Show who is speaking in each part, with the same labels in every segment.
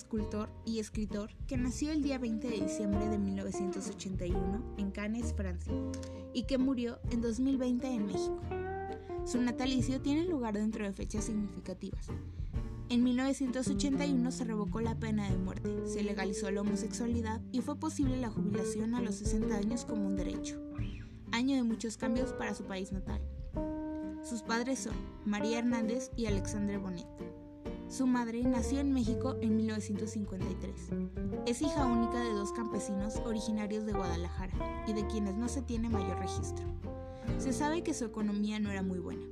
Speaker 1: escultor y escritor que nació el día 20 de diciembre de 1981 en Cannes, Francia, y que murió en 2020 en México. Su natalicio tiene lugar dentro de fechas significativas. En 1981 se revocó la pena de muerte, se legalizó la homosexualidad y fue posible la jubilación a los 60 años como un derecho. Año de muchos cambios para su país natal. Sus padres son María Hernández y Alexandre Bonet. Su madre nació en México en 1953. Es hija única de dos campesinos originarios de Guadalajara y de quienes no se tiene mayor registro. Se sabe que su economía no era muy buena.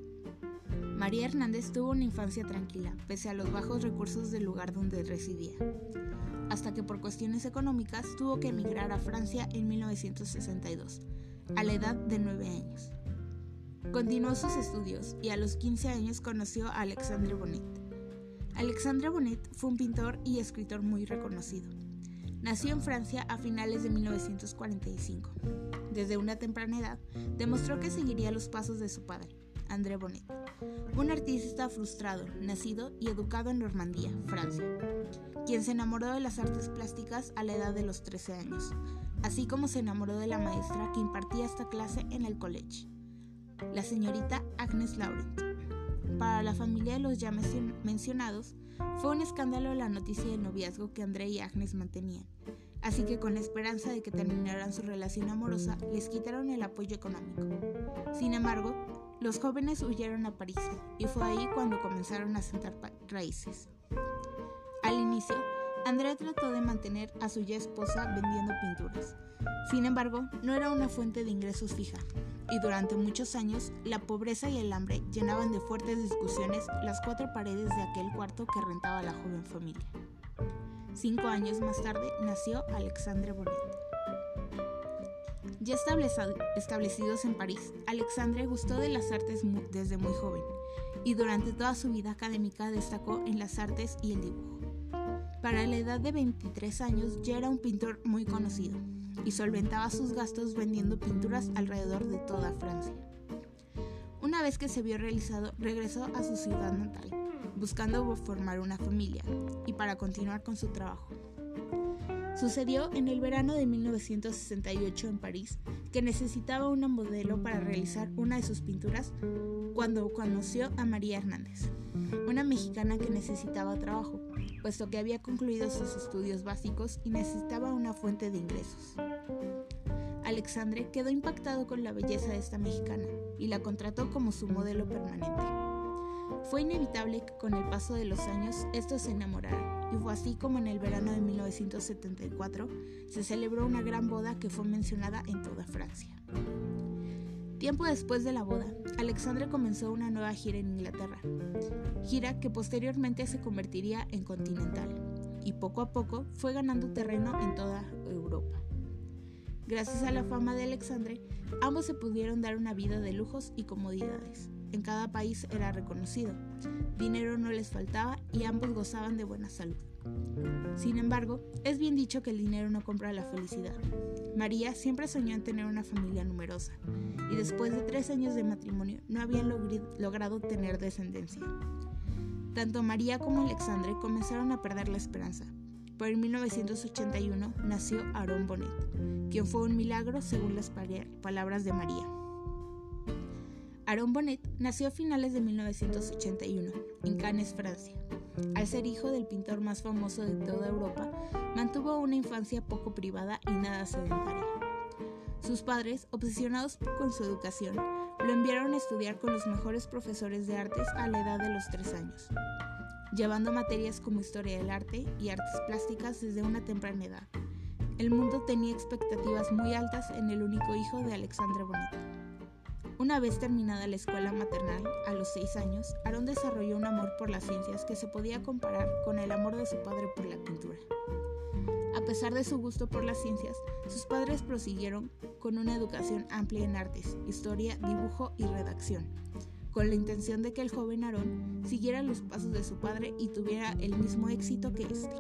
Speaker 1: María Hernández tuvo una infancia tranquila, pese a los bajos recursos del lugar donde residía, hasta que por cuestiones económicas tuvo que emigrar a Francia en 1962, a la edad de 9 años. Continuó sus estudios y a los 15 años conoció a Alexandre Bonet. Alexandre Bonnet fue un pintor y escritor muy reconocido. Nació en Francia a finales de 1945. Desde una temprana edad, demostró que seguiría los pasos de su padre, André Bonnet, un artista frustrado, nacido y educado en Normandía, Francia, quien se enamoró de las artes plásticas a la edad de los 13 años, así como se enamoró de la maestra que impartía esta clase en el college, la señorita Agnes Laurent. Para la familia de los ya mencionados, fue un escándalo la noticia del noviazgo que André y Agnes mantenían, así que con la esperanza de que terminaran su relación amorosa, les quitaron el apoyo económico. Sin embargo, los jóvenes huyeron a París y fue ahí cuando comenzaron a sentar raíces. Al inicio, André trató de mantener a su ya esposa vendiendo pinturas. Sin embargo, no era una fuente de ingresos fija, y durante muchos años la pobreza y el hambre llenaban de fuertes discusiones las cuatro paredes de aquel cuarto que rentaba la joven familia. Cinco años más tarde nació Alexandre Bonet. Ya establecidos en París, Alexandre gustó de las artes desde muy joven y durante toda su vida académica destacó en las artes y el dibujo. Para la edad de 23 años ya era un pintor muy conocido y solventaba sus gastos vendiendo pinturas alrededor de toda Francia. Una vez que se vio realizado, regresó a su ciudad natal, buscando formar una familia y para continuar con su trabajo. Sucedió en el verano de 1968 en París que necesitaba una modelo para realizar una de sus pinturas cuando conoció a María Hernández, una mexicana que necesitaba trabajo, puesto que había concluido sus estudios básicos y necesitaba una fuente de ingresos. Alexandre quedó impactado con la belleza de esta mexicana y la contrató como su modelo permanente. Fue inevitable que con el paso de los años estos se enamoraran, y fue así como en el verano de 1974 se celebró una gran boda que fue mencionada en toda Francia. Tiempo después de la boda, Alexandre comenzó una nueva gira en Inglaterra, gira que posteriormente se convertiría en continental, y poco a poco fue ganando terreno en toda Europa. Gracias a la fama de Alexandre, ambos se pudieron dar una vida de lujos y comodidades. En cada país era reconocido, dinero no les faltaba y ambos gozaban de buena salud. Sin embargo, es bien dicho que el dinero no compra la felicidad. María siempre soñó en tener una familia numerosa y después de tres años de matrimonio no habían logrado tener descendencia. Tanto María como Alexandre comenzaron a perder la esperanza, pero en 1981 nació Aaron Bonnet, quien fue un milagro según las palabras de María. Aaron Bonnet nació a finales de 1981 en Cannes, Francia. Al ser hijo del pintor más famoso de toda Europa, mantuvo una infancia poco privada y nada sedentaria. Sus padres, obsesionados con su educación, lo enviaron a estudiar con los mejores profesores de artes a la edad de los tres años llevando materias como historia del arte y artes plásticas desde una temprana edad. El mundo tenía expectativas muy altas en el único hijo de Alexandre Bonnet. Una vez terminada la escuela maternal, a los seis años, Aaron desarrolló un amor por las ciencias que se podía comparar con el amor de su padre por la pintura. A pesar de su gusto por las ciencias, sus padres prosiguieron con una educación amplia en artes, historia, dibujo y redacción, con la intención de que el joven Aarón siguiera los pasos de su padre y tuviera el mismo éxito que éste.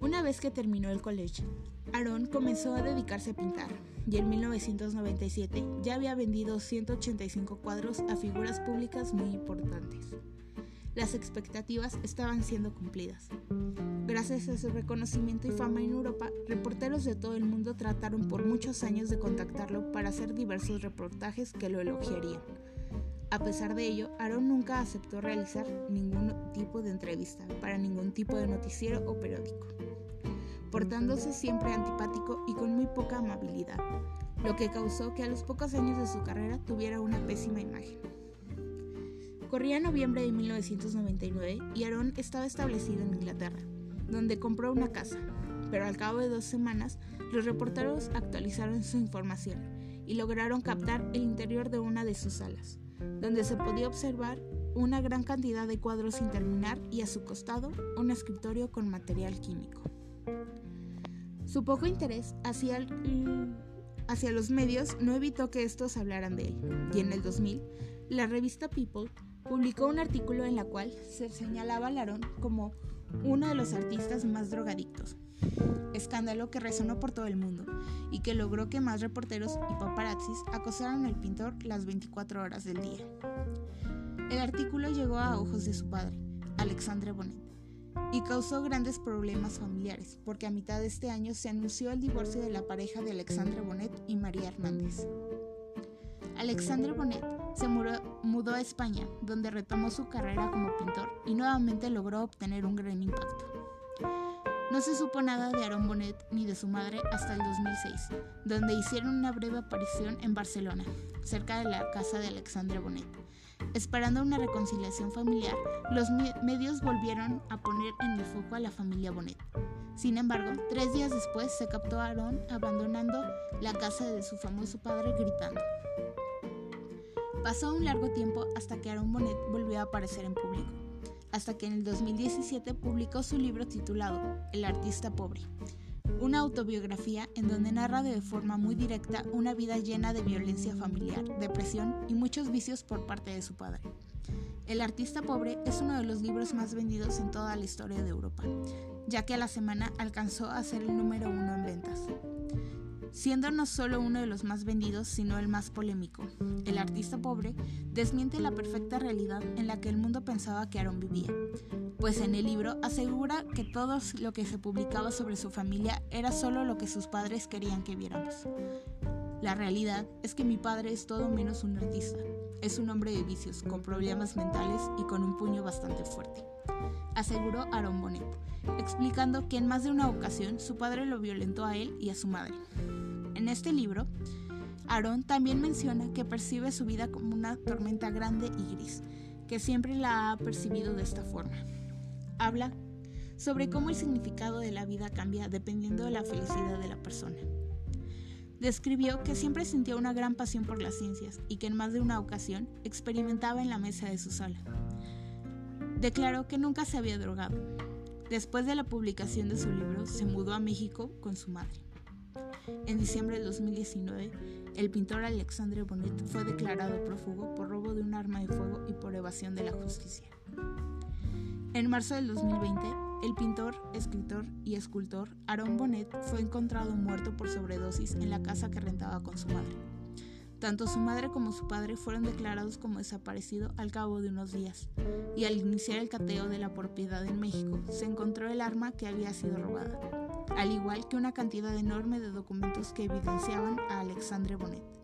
Speaker 1: Una vez que terminó el colegio, Aarón comenzó a dedicarse a pintar y en 1997 ya había vendido 185 cuadros a figuras públicas muy importantes. las expectativas estaban siendo cumplidas. Gracias a su reconocimiento y fama en Europa, reporteros de todo el mundo trataron por muchos años de contactarlo para hacer diversos reportajes que lo elogiarían. A pesar de ello, Aaron nunca aceptó realizar ningún tipo de entrevista para ningún tipo de noticiero o periódico, portándose siempre antipático y con muy poca amabilidad, lo que causó que a los pocos años de su carrera tuviera una pésima imagen. Corría noviembre de 1999 y Aaron estaba establecido en Inglaterra, donde compró una casa, pero al cabo de dos semanas los reporteros actualizaron su información y lograron captar el interior de una de sus salas donde se podía observar una gran cantidad de cuadros sin terminar y a su costado un escritorio con material químico. Su poco interés hacia, hacia los medios no evitó que estos hablaran de él, y en el 2000, la revista People publicó un artículo en la cual se señalaba a Larón como uno de los artistas más drogadictos, escándalo que resonó por todo el mundo y que logró que más reporteros y paparazzis acosaran al pintor las 24 horas del día. El artículo llegó a ojos de su padre, Alexandre Bonet, y causó grandes problemas familiares, porque a mitad de este año se anunció el divorcio de la pareja de Alexandre Bonet y María Hernández. Alexandre Bonet se mudó a España, donde retomó su carrera como pintor y nuevamente logró obtener un gran impacto. No se supo nada de Aaron Bonet ni de su madre hasta el 2006, donde hicieron una breve aparición en Barcelona, cerca de la casa de Alexandre Bonet. Esperando una reconciliación familiar, los medios volvieron a poner en el foco a la familia Bonet. Sin embargo, tres días después se captó a Aaron abandonando la casa de su famoso padre gritando. Pasó un largo tiempo hasta que Aaron Bonet volvió a aparecer en público hasta que en el 2017 publicó su libro titulado El artista pobre, una autobiografía en donde narra de forma muy directa una vida llena de violencia familiar, depresión y muchos vicios por parte de su padre. El artista pobre es uno de los libros más vendidos en toda la historia de Europa, ya que a la semana alcanzó a ser el número uno en ventas siendo no solo uno de los más vendidos, sino el más polémico. El artista pobre desmiente la perfecta realidad en la que el mundo pensaba que Aaron vivía, pues en el libro asegura que todo lo que se publicaba sobre su familia era solo lo que sus padres querían que viéramos. La realidad es que mi padre es todo menos un artista. Es un hombre de vicios, con problemas mentales y con un puño bastante fuerte, aseguró Aaron Bonet, explicando que en más de una ocasión su padre lo violentó a él y a su madre. En este libro, Aaron también menciona que percibe su vida como una tormenta grande y gris, que siempre la ha percibido de esta forma. Habla sobre cómo el significado de la vida cambia dependiendo de la felicidad de la persona. Describió que siempre sentía una gran pasión por las ciencias y que en más de una ocasión experimentaba en la mesa de su sala. Declaró que nunca se había drogado. Después de la publicación de su libro, se mudó a México con su madre. En diciembre de 2019, el pintor Alexandre Bonet fue declarado prófugo por robo de un arma de fuego y por evasión de la justicia. En marzo del 2020, el pintor, escritor y escultor Aaron Bonet fue encontrado muerto por sobredosis en la casa que rentaba con su madre. Tanto su madre como su padre fueron declarados como desaparecidos al cabo de unos días, y al iniciar el cateo de la propiedad en México, se encontró el arma que había sido robada al igual que una cantidad enorme de documentos que evidenciaban a Alexandre Bonet.